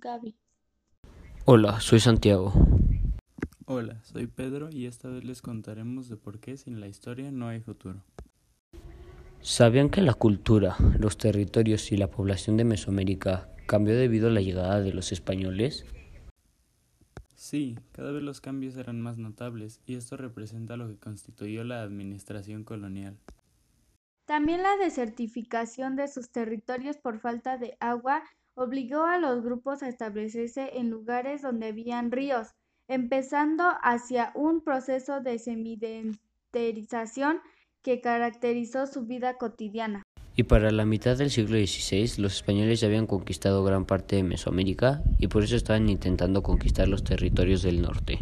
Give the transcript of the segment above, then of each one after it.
sabe. Hola, soy Santiago. Hola, soy Pedro y esta vez les contaremos de por qué sin la historia no hay futuro. ¿Sabían que la cultura, los territorios y la población de Mesoamérica cambió debido a la llegada de los españoles? Sí, cada vez los cambios eran más notables y esto representa lo que constituyó la administración colonial. También la desertificación de sus territorios por falta de agua obligó a los grupos a establecerse en lugares donde habían ríos, empezando hacia un proceso de semidentarización que caracterizó su vida cotidiana. Y para la mitad del siglo XVI los españoles ya habían conquistado gran parte de Mesoamérica y por eso estaban intentando conquistar los territorios del norte.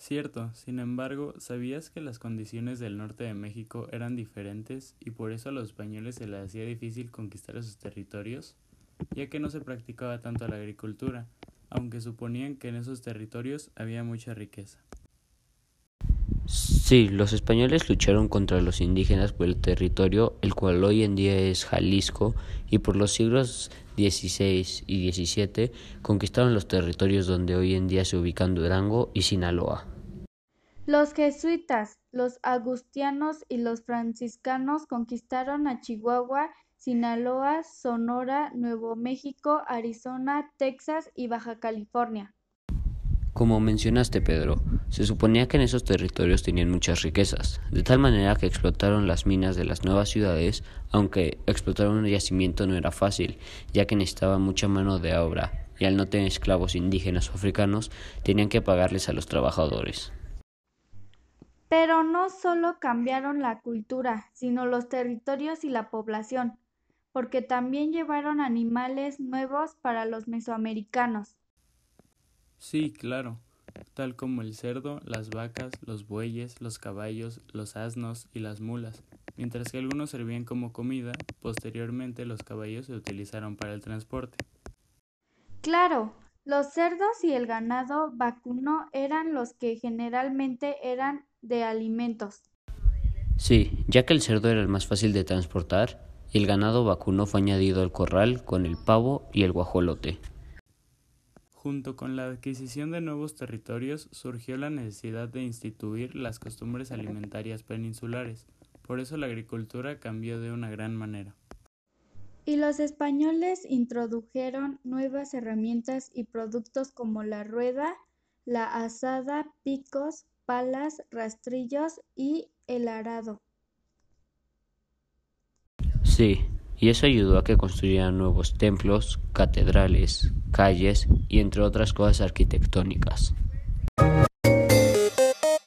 Cierto, sin embargo, ¿sabías que las condiciones del norte de México eran diferentes y por eso a los españoles se les hacía difícil conquistar esos territorios? Ya que no se practicaba tanto la agricultura, aunque suponían que en esos territorios había mucha riqueza. Sí, los españoles lucharon contra los indígenas por el territorio, el cual hoy en día es Jalisco, y por los siglos XVI y XVII conquistaron los territorios donde hoy en día se ubican Durango y Sinaloa. Los jesuitas, los agustianos y los franciscanos conquistaron a Chihuahua, Sinaloa, Sonora, Nuevo México, Arizona, Texas y Baja California. Como mencionaste, Pedro, se suponía que en esos territorios tenían muchas riquezas, de tal manera que explotaron las minas de las nuevas ciudades, aunque explotar un yacimiento no era fácil, ya que necesitaba mucha mano de obra, y al no tener esclavos indígenas o africanos, tenían que pagarles a los trabajadores. Pero no solo cambiaron la cultura, sino los territorios y la población, porque también llevaron animales nuevos para los mesoamericanos. Sí, claro, tal como el cerdo, las vacas, los bueyes, los caballos, los asnos y las mulas. Mientras que algunos servían como comida, posteriormente los caballos se utilizaron para el transporte. Claro, los cerdos y el ganado vacuno eran los que generalmente eran de alimentos. Sí, ya que el cerdo era el más fácil de transportar, el ganado vacuno fue añadido al corral con el pavo y el guajolote. Junto con la adquisición de nuevos territorios surgió la necesidad de instituir las costumbres alimentarias peninsulares, por eso la agricultura cambió de una gran manera. Y los españoles introdujeron nuevas herramientas y productos como la rueda, la azada, picos, palas, rastrillos y el arado. Sí, y eso ayudó a que construyeran nuevos templos, catedrales, calles y entre otras cosas arquitectónicas.